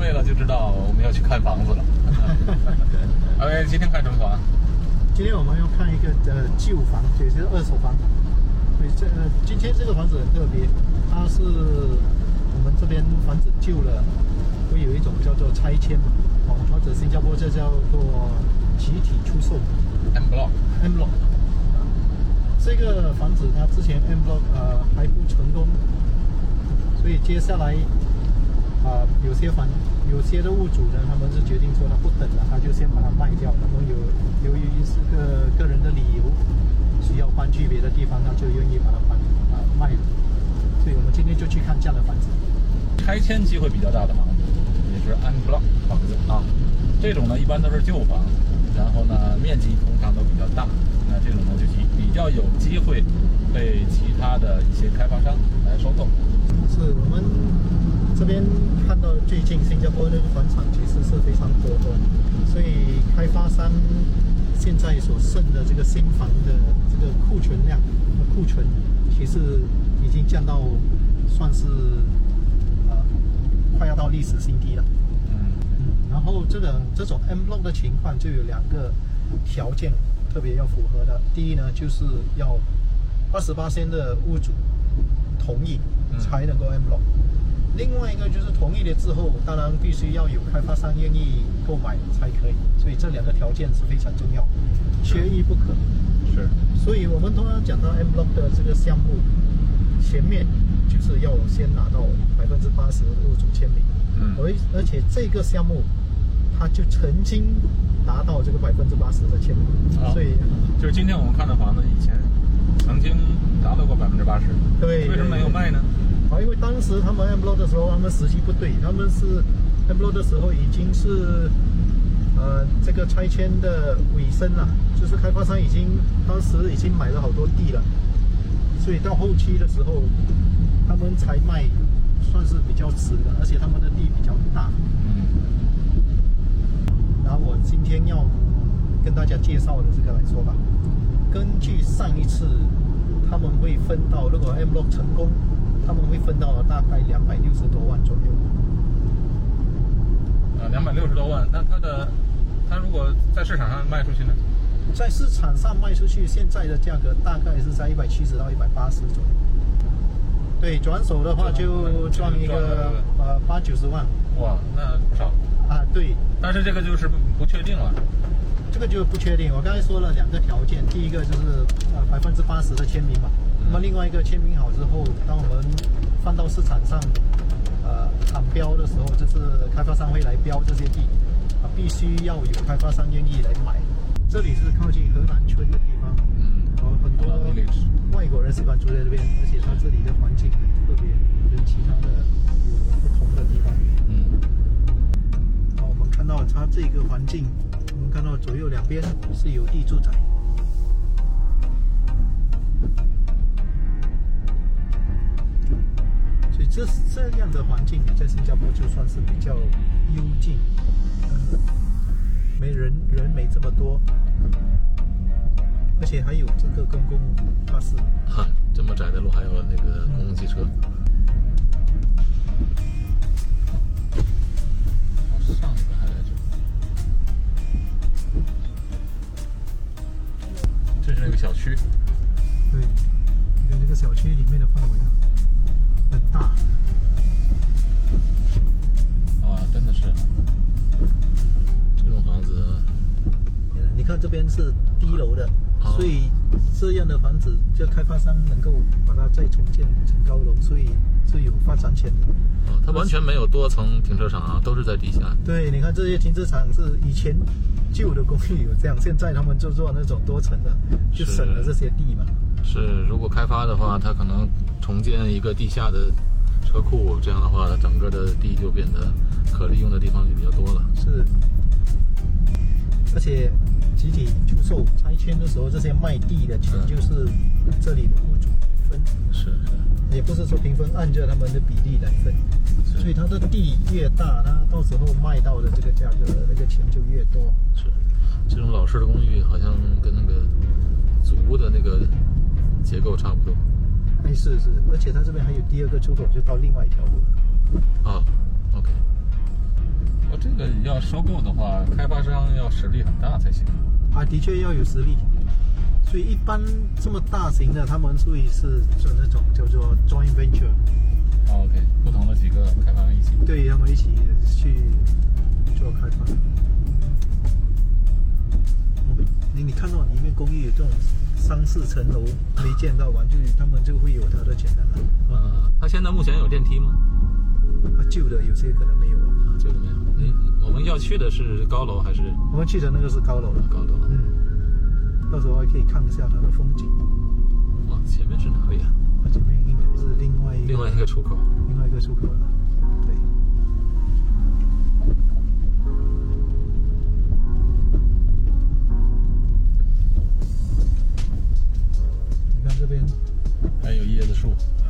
位了，就知道我们要去看房子了。OK，今天看什么房？今天我们要看一个呃旧房，也就是二手房。所以这呃今天这个房子很特别，它是我们这边房子旧了，会有一种叫做拆迁哦，或者新加坡这叫做集体出售 M Block。M block。这个房子它之前 M block 呃还不成功，所以接下来啊、有些房有些的物主呢，他们是决定说他不等了，他就先把它卖掉。他们有由于是个个人的理由，需要搬去别的地方，他就愿意把它搬啊、卖了。所以我们今天就去看这样的房子。拆迁机会比较大的房子，也是 N block 房子啊。这种呢，一般都是旧房，然后呢，面积通常都比较大。那这种呢，就比较有机会被其他的一些开发商来收购。是我们这边看到最近新加坡那个房产其实是非常多的，所以开发商现在所剩的这个新房的这个库存量、库存，其实已经降到算是呃快要到历史新低了。嗯，然后这个这种 M block 的情况就有两个条件特别要符合的。第一呢，就是要二十八仙的屋主同意才能够 M block。另外一个就是同意了之后，当然必须要有开发商愿意购买才可以。所以这两个条件是非常重要，缺一不可。是。所以我们通常讲到 M block 的这个项目，前面就是要先拿到百分之八十的屋主签名。嗯而而且这个项目，它就曾经达到这个百分之八十的签名，啊所以就是今天我们看的房子，以前曾经达到过百分之八十。对为什么没有卖呢？啊，因为当时他们 M block 的时候，他们时机不对，他们是 M block 的时候已经是呃这个拆迁的尾声了，就是开发商已经当时已经买了好多地了，所以到后期的时候，他们才卖，算是比较迟的，而且他们的地比较大。嗯，然后我今天要跟大家介绍的这个来说吧，根据上一次他们会分到，如果 MLO 成功，他们会分到大概两百六十多万左右。啊，两百六十多万，那它的，它如果在市场上卖出去呢？在市场上卖出去，现在的价格大概是在一百七十到一百八十左右。对，转手的话就赚一个呃八九十万哇，那不少。啊。对，但是这个就是不确定了。这个就不确定。我刚才说了两个条件，第一个就是呃百分之八十的签名嘛，那么另外一个签名好之后，当我们放到市场上呃喊标的时候，就是开发商会来标这些地啊，必须要有开发商愿意来买。这里是靠近河南村的地方，嗯，然后很多外国人喜欢住在这边，而且它这里的环境很特别，跟其他的有不同的地方。嗯，好，我们看到它这个环境，我们看到左右两边是有地住宅。这这样的环境在新加坡就算是比较幽静，没人人没这么多，而且还有这个公共巴士。哈，这么窄的路还有那个公共汽车。看这边是低楼的，哦所以这样的房子，就开发商能够把它再重建成高楼，所以是有发展潜力。啊，它完全没有多层停车场啊，都是在地下。对，你看这些停车场是以前旧的公寓有这样，现在他们就做那种多层的，就省了这些地嘛。是，如果开发的话，它可能重建一个地下的车库，这样的话，它整个的地就变得可利用的地方就比较多了。是，而且集体出售拆迁的时候，这些卖地的钱嗯就是这里的屋主分。是是，也不是说平分，按照他们的比例来分，所以他的地越大，他到时候卖到的这个价格，那个钱就越多。是，这种老式的公寓好像跟那个祖屋的那个结构差不多。哎，是是，而且他这边还有第二个出口，就到另外一条路了。啊，OK，我这个要收购的话，开发商要实力很大才行。啊，的确要有实力。所以一般这么大型的，他们属于是做那种叫做 joint venture，哦 OK，不同的几个开发商一起。对他们一起去做开发。哦你你看到里面公寓有这种三四层楼没见到玩具，他们就会有他的简单了。呃，他现在目前有电梯吗？啊，旧的有些可能没有啊。啊，这个没有。你，我们要去的是高楼还是我们去的那个是高楼了，高楼？嗯，到时候还可以看一下它的风景。哇，前面是哪里啊？啊，这边应该是另外一个另外一个出口。另外一个出口了。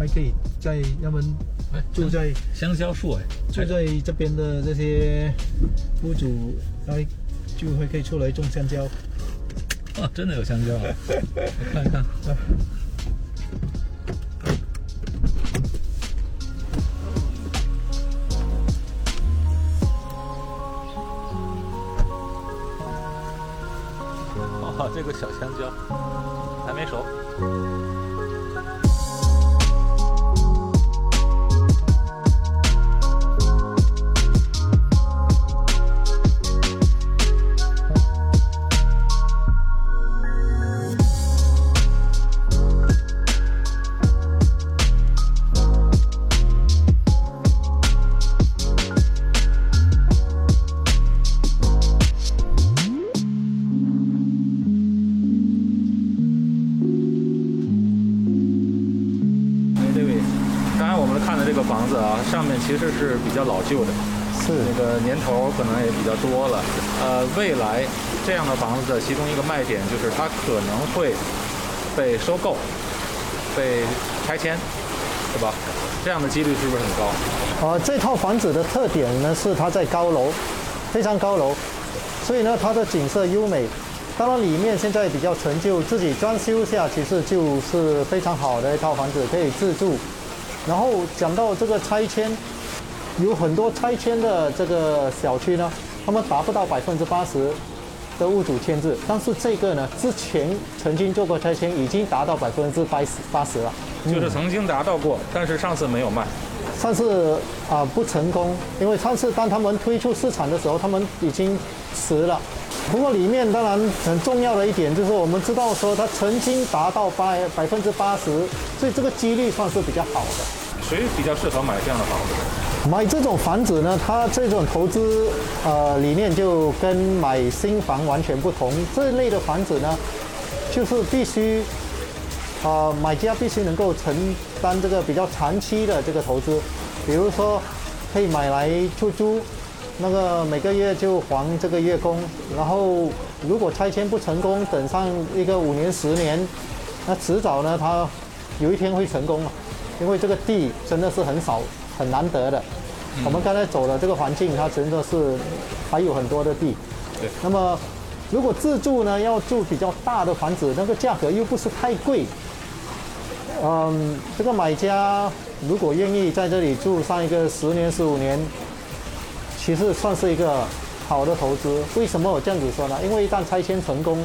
还可以在他们哎，住在香蕉树哎，住在这边的这些屋主，还就会可以出来种香蕉。啊，真的有香蕉啊！我看一看。哇，这个小香蕉还没熟。房子啊，上面其实是比较老旧的，是那个年头可能也比较多了。呃，未来这样的房子的其中一个卖点就是它可能会被收购、被拆迁，是吧？这样的几率是不是很高？呃，这套房子的特点呢是它在高楼，非常高楼，所以呢它的景色优美。当然里面现在比较陈旧，自己装修下其实就是非常好的一套房子，可以自住。然后讲到这个拆迁，有很多拆迁的这个小区呢，他们达不到百分之八十的物主签字，但是这个呢，之前曾经做过拆迁，已经达到百分之八十八十了。就是曾经达到过，但是上次没有卖。上次啊、不成功，因为上次当他们推出市场的时候，他们已经迟了。不过里面当然很重要的一点就是，我们知道说它曾经达到八百分之八十，所以这个几率算是比较好的。谁比较适合买这样的房子？买这种房子呢，它这种投资呃理念就跟买新房完全不同。这类的房子呢，就是必须呃买家必须能够承担这个比较长期的这个投资，比如说可以买来出租，那个每个月就还这个月供，然后如果拆迁不成功，等上一个五年十年，那迟早呢它有一天会成功嘛，因为这个地真的是很少很难得的。我们刚才走的这个环境，它真的是还有很多的地。对那么如果自住呢，要住比较大的房子，那个价格又不是太贵。嗯，这个买家如果愿意在这里住上一个十年、十五年，其实算是一个好的投资。为什么我这样子说呢？因为一旦拆迁成功，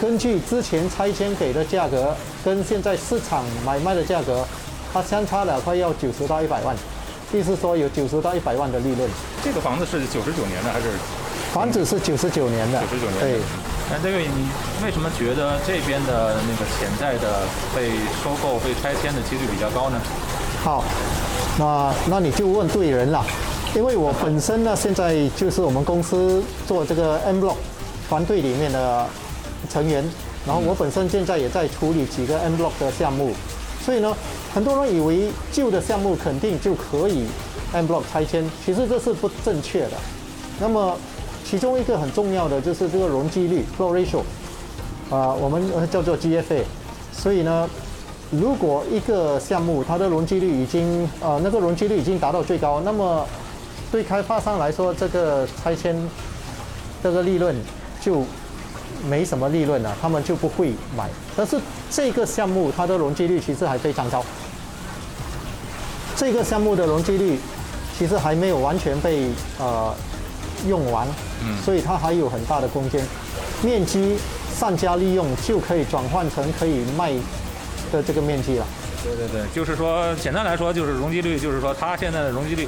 根据之前拆迁给的价格跟现在市场买卖的价格，它相差了快要九十到一百万，意思说有九十到一百万的利润。这个房子是九十九年的还是房子是九十九年的，九十九年的对。那这位，你为什么觉得这边的那个潜在的被收购、被拆迁的几率比较高呢？好，那那你就问对人了，因为我本身呢，现在就是我们公司做这个 M Block 团队里面的成员，然后我本身现在也在处理几个 M Block 的项目，所以呢，很多人以为旧的项目肯定就可以 M Block 拆迁，其实这是不正确的。那么其中一个很重要的就是这个容积率 （flow ratio），啊、我们叫做 GFA。所以呢，如果一个项目它的容积率已经呃那个容积率已经达到最高，那么对开发商来说，这个拆迁这个利润就没什么利润了，他们就不会买。但是这个项目它的容积率其实还非常高，这个项目的容积率其实还没有完全被呃用完，嗯所以它还有很大的空间，面积善加利用就可以转换成可以卖的这个面积了。对对对，就是说，简单来说，就是容积率，就是说它现在的容积率，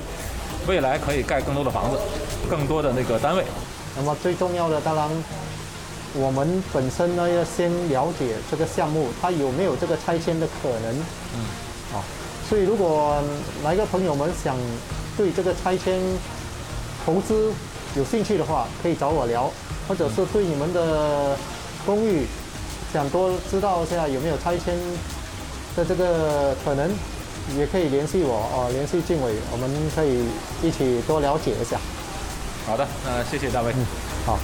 未来可以盖更多的房子，更多的那个单位。那么最重要的，当然我们本身呢要先了解这个项目它有没有这个拆迁的可能。嗯，啊，所以如果来个朋友们想对这个拆迁投资有兴趣的话，可以找我聊，或者是对你们的公寓想多知道一下有没有拆迁的这个可能，也可以联系我哦，联系静伟，我们可以一起多了解一下。好的，那谢谢大卫。好。